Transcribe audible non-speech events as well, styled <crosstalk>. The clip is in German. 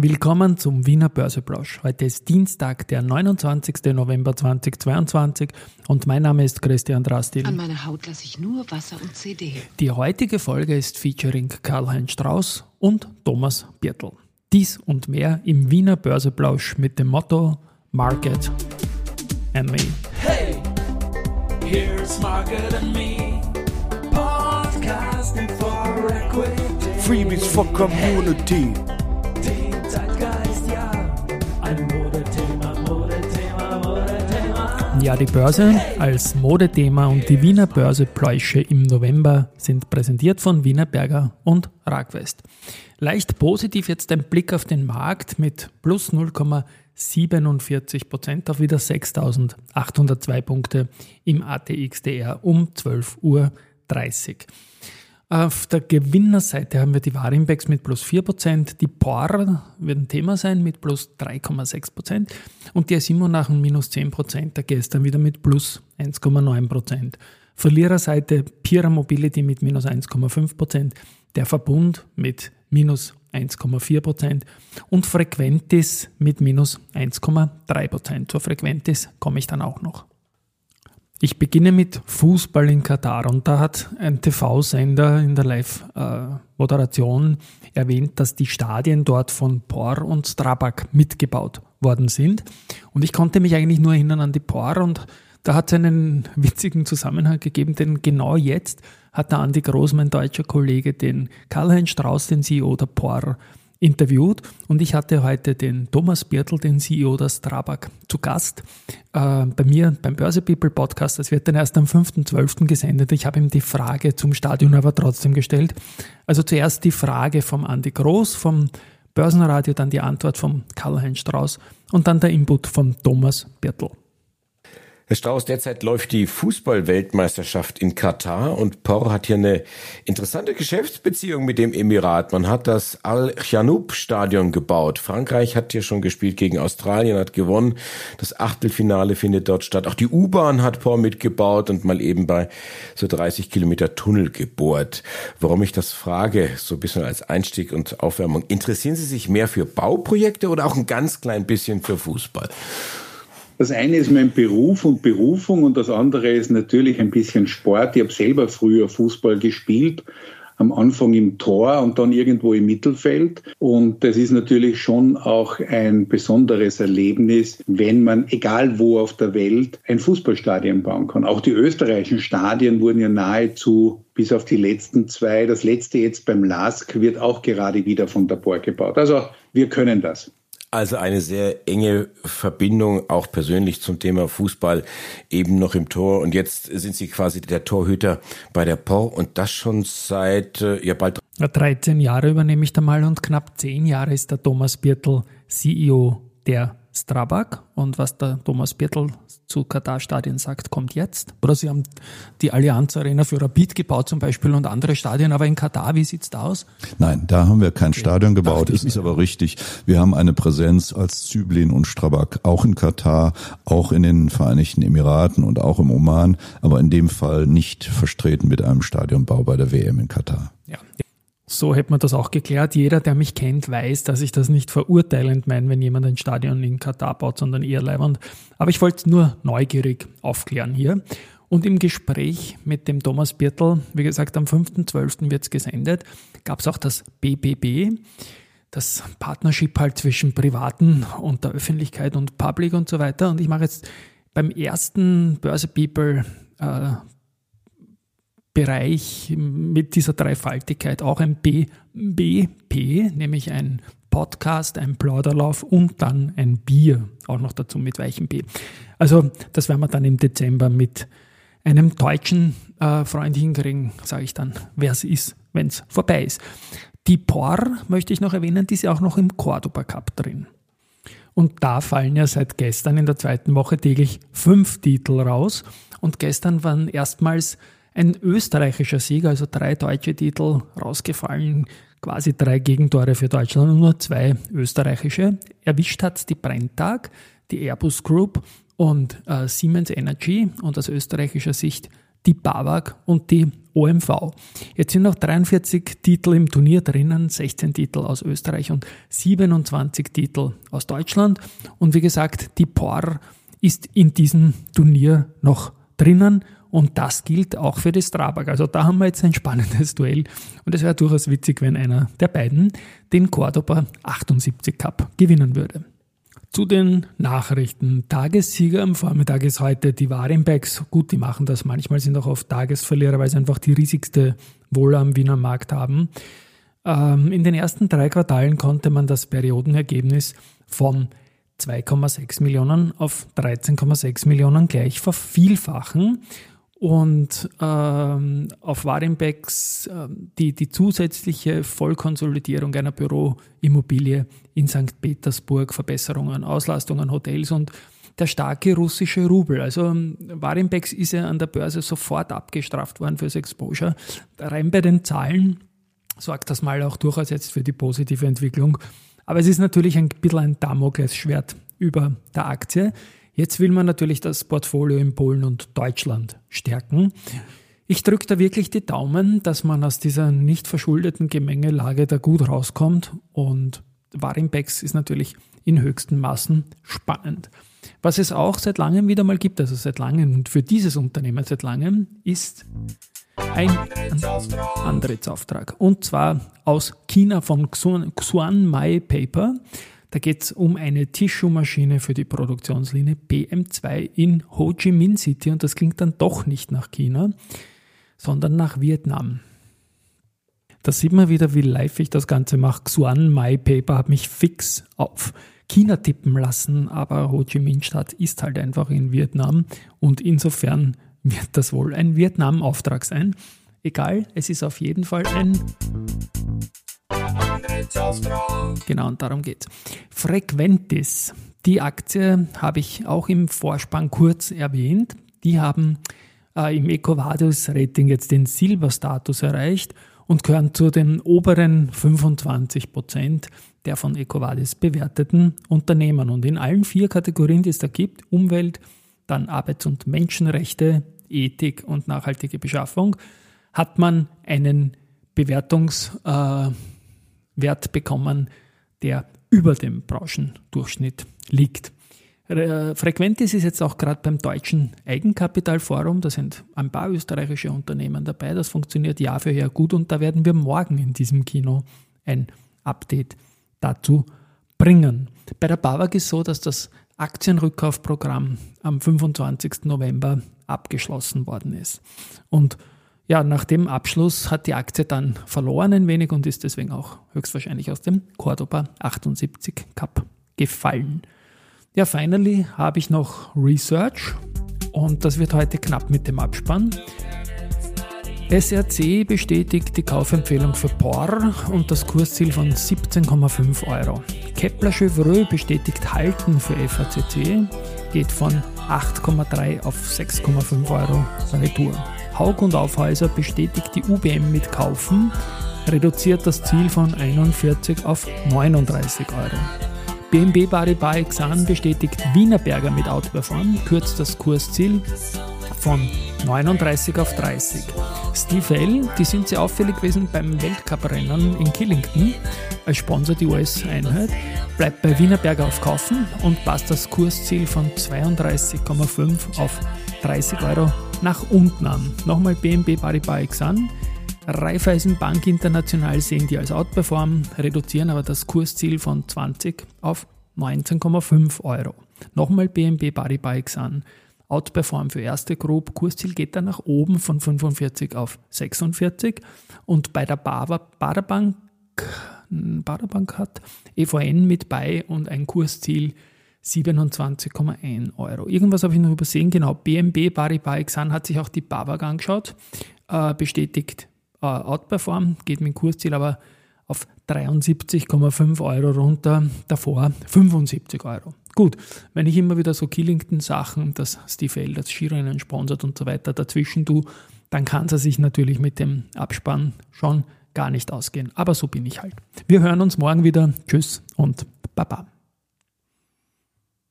Willkommen zum Wiener Börseplausch. Heute ist Dienstag, der 29. November 2022 und mein Name ist Christian Drastil. An meiner Haut lasse ich nur Wasser und CD. Die heutige Folge ist featuring Karl-Heinz Strauß und Thomas Birtel. Dies und mehr im Wiener Börseplausch mit dem Motto Market and Me. Hey, here's Market and Me. Podcasting for Equity. Freebies for Community. Den Zeitgeist, ja. Ein Modethema, Modethema, Modethema. Ja, die Börse als Modethema und die Wiener Börsepläusche im November sind präsentiert von Wiener Berger und Ragwest. Leicht positiv jetzt ein Blick auf den Markt mit plus 0,47 Prozent auf wieder 6.802 Punkte im ATXDR um 12.30 Uhr. Auf der Gewinnerseite haben wir die Warindex mit plus 4%, die POR wird ein Thema sein mit plus 3,6% und die S7 nach einem minus 10%, der gestern wieder mit plus 1,9%. Verliererseite Pira Mobility mit minus 1,5%, der Verbund mit minus 1,4% und Frequentis mit minus 1,3%. Zur Frequentis komme ich dann auch noch. Ich beginne mit Fußball in Katar und da hat ein TV-Sender in der Live-Moderation erwähnt, dass die Stadien dort von Por und Strabag mitgebaut worden sind. Und ich konnte mich eigentlich nur erinnern an die Por und da hat es einen <laughs> witzigen Zusammenhang gegeben, denn genau jetzt hat der Andi Groß, mein deutscher Kollege, den Karl-Heinz Strauß, den CEO der Por, interviewt und ich hatte heute den Thomas Birtel, den CEO der Strabag, zu Gast äh, bei mir beim Börse People Podcast. Das wird dann erst am 5.12. gesendet. Ich habe ihm die Frage zum Stadion aber trotzdem gestellt. Also zuerst die Frage vom Andi Groß, vom Börsenradio, dann die Antwort vom Karl-Heinz Strauß und dann der Input vom Thomas Birtel. Herr Strauß, derzeit läuft die Fußball-Weltmeisterschaft in Katar und Por hat hier eine interessante Geschäftsbeziehung mit dem Emirat. Man hat das Al-Janoub-Stadion gebaut. Frankreich hat hier schon gespielt gegen Australien, hat gewonnen. Das Achtelfinale findet dort statt. Auch die U-Bahn hat Por mitgebaut und mal eben bei so 30 Kilometer Tunnel gebohrt. Warum ich das frage, so ein bisschen als Einstieg und Aufwärmung. Interessieren Sie sich mehr für Bauprojekte oder auch ein ganz klein bisschen für Fußball? Das eine ist mein Beruf und Berufung und das andere ist natürlich ein bisschen Sport. Ich habe selber früher Fußball gespielt, am Anfang im Tor und dann irgendwo im Mittelfeld. Und das ist natürlich schon auch ein besonderes Erlebnis, wenn man, egal wo auf der Welt, ein Fußballstadion bauen kann. Auch die österreichischen Stadien wurden ja nahezu bis auf die letzten zwei. Das letzte jetzt beim LASK wird auch gerade wieder von der BOR gebaut. Also wir können das. Also eine sehr enge Verbindung auch persönlich zum Thema Fußball eben noch im Tor. Und jetzt sind Sie quasi der Torhüter bei der POR und das schon seit äh, ja bald 13 Jahre übernehme ich da mal und knapp 10 Jahre ist der Thomas Birtel CEO der Strabag und was der Thomas Birtel zu Katar-Stadien sagt, kommt jetzt. Oder sie haben die Allianz Arena für Rapid gebaut zum Beispiel und andere Stadien, aber in Katar, wie sieht's da aus? Nein, da haben wir kein Stadion gebaut. Es ist aber richtig. Wir haben eine Präsenz als Zyblin und Strabag auch in Katar, auch in den Vereinigten Emiraten und auch im Oman, aber in dem Fall nicht vertreten mit einem Stadionbau bei der WM in Katar. So hätte man das auch geklärt. Jeder, der mich kennt, weiß, dass ich das nicht verurteilend meine, wenn jemand ein Stadion in Katar baut, sondern eher leibend. Aber ich wollte nur neugierig aufklären hier. Und im Gespräch mit dem Thomas Birtel, wie gesagt, am 5.12. wird es gesendet, gab es auch das BBB, das Partnership halt zwischen Privaten und der Öffentlichkeit und Public und so weiter. Und ich mache jetzt beim ersten Börse People äh, Bereich mit dieser Dreifaltigkeit auch ein BBP, nämlich ein Podcast, ein Plauderlauf und dann ein Bier, auch noch dazu mit weichem B. Also das werden wir dann im Dezember mit einem deutschen äh, Freund hinkriegen, sage ich dann, wer es ist, wenn es vorbei ist. Die POR möchte ich noch erwähnen, die ist ja auch noch im Cordoba Cup drin. Und da fallen ja seit gestern in der zweiten Woche täglich fünf Titel raus. Und gestern waren erstmals ein österreichischer Sieger, also drei deutsche Titel rausgefallen, quasi drei Gegentore für Deutschland und nur zwei österreichische. Erwischt hat die Brenntag, die Airbus Group und äh, Siemens Energy und aus österreichischer Sicht die BAWAG und die OMV. Jetzt sind noch 43 Titel im Turnier drinnen, 16 Titel aus Österreich und 27 Titel aus Deutschland. Und wie gesagt, die POR ist in diesem Turnier noch drinnen und das gilt auch für die Strabag. Also da haben wir jetzt ein spannendes Duell und es wäre durchaus witzig, wenn einer der beiden den Cordoba 78 Cup gewinnen würde. Zu den Nachrichten. Tagessieger am Vormittag ist heute die Warenbecks. Gut, die machen das. Manchmal sind auch oft Tagesverlierer, weil sie einfach die riesigste Wohle am Wiener Markt haben. Ähm, in den ersten drei Quartalen konnte man das Periodenergebnis von 2,6 Millionen auf 13,6 Millionen gleich vervielfachen und ähm, auf Warenbecks äh, die, die zusätzliche Vollkonsolidierung einer Büroimmobilie in St. Petersburg, Verbesserungen, Auslastungen, Hotels und der starke russische Rubel. Also ähm, Warenbecks ist ja an der Börse sofort abgestraft worden fürs Exposure. Rein bei den Zahlen sorgt das mal auch durchaus jetzt für die positive Entwicklung. Aber es ist natürlich ein bisschen ein Damoklesschwert über der Aktie. Jetzt will man natürlich das Portfolio in Polen und Deutschland stärken. Ich drücke da wirklich die Daumen, dass man aus dieser nicht verschuldeten Gemengelage da gut rauskommt und Warimbex ist natürlich in höchsten Maßen spannend. Was es auch seit langem wieder mal gibt, also seit langem und für dieses Unternehmen seit langem, ist ein Antrittsauftrag. Und zwar aus China von Xuan Mai Paper. Da geht es um eine Tissue-Maschine für die Produktionslinie BM2 in Ho Chi Minh City und das klingt dann doch nicht nach China, sondern nach Vietnam. Da sieht man wieder, wie live ich das Ganze mache. Xuan My Paper hat mich fix auf China tippen lassen, aber Ho Chi Minh Stadt ist halt einfach in Vietnam und insofern wird das wohl ein Vietnam-Auftrag sein. Egal, es ist auf jeden Fall ein Genau, und darum geht's. Frequentis, die Aktie habe ich auch im Vorspann kurz erwähnt. Die haben äh, im EcoVadis Rating jetzt den Silber-Status erreicht und gehören zu den oberen 25 Prozent der von EcoVadis bewerteten Unternehmen. Und in allen vier Kategorien, die es da gibt, Umwelt, dann Arbeits- und Menschenrechte, Ethik und nachhaltige Beschaffung, hat man einen Bewertungs- äh, Wert bekommen, der über dem Branchendurchschnitt liegt. Frequentis ist jetzt auch gerade beim Deutschen Eigenkapitalforum. Da sind ein paar österreichische Unternehmen dabei. Das funktioniert Jahr für Jahr gut und da werden wir morgen in diesem Kino ein Update dazu bringen. Bei der BAWAG ist so, dass das Aktienrückkaufprogramm am 25. November abgeschlossen worden ist. Und ja, nach dem Abschluss hat die Aktie dann verloren ein wenig und ist deswegen auch höchstwahrscheinlich aus dem Cordoba 78 Cup gefallen. Ja, finally habe ich noch Research und das wird heute knapp mit dem Abspann. SRC bestätigt die Kaufempfehlung für POR und das Kursziel von 17,5 Euro. Kepler Chevreux bestätigt Halten für FACC, geht von 8,3 auf 6,5 Euro Retour. Haug und Aufhäuser bestätigt die UBM mit Kaufen, reduziert das Ziel von 41 auf 39 Euro. BNB Paribas Exan bestätigt Wienerberger mit Outperform, kürzt das Kursziel von 39 auf 30. Steve L., die sind sehr auffällig gewesen beim Weltcuprennen in Killington als Sponsor die US-Einheit, bleibt bei Wienerberger auf Kaufen und passt das Kursziel von 32,5 auf 30 Euro nach unten an. Nochmal BNB Paribas Exan. Raiffeisenbank International sehen die als Outperform, reduzieren aber das Kursziel von 20 auf 19,5 Euro. Nochmal BNB Paribas Exan. Outperform für erste Group. Kursziel geht dann nach oben von 45 auf 46. Und bei der Baderbank, Baderbank hat EVN mit bei und ein Kursziel 27,1 Euro. Irgendwas habe ich noch übersehen. Genau, BMB Paribas Exan hat sich auch die BAWAG angeschaut, äh, bestätigt äh, Outperform, geht mit dem Kursziel aber auf 73,5 Euro runter, davor 75 Euro. Gut, wenn ich immer wieder so Killington-Sachen, das Steve L., das Skirennen sponsert und so weiter dazwischen tue, dann kann es sich natürlich mit dem Abspann schon gar nicht ausgehen. Aber so bin ich halt. Wir hören uns morgen wieder. Tschüss und Baba.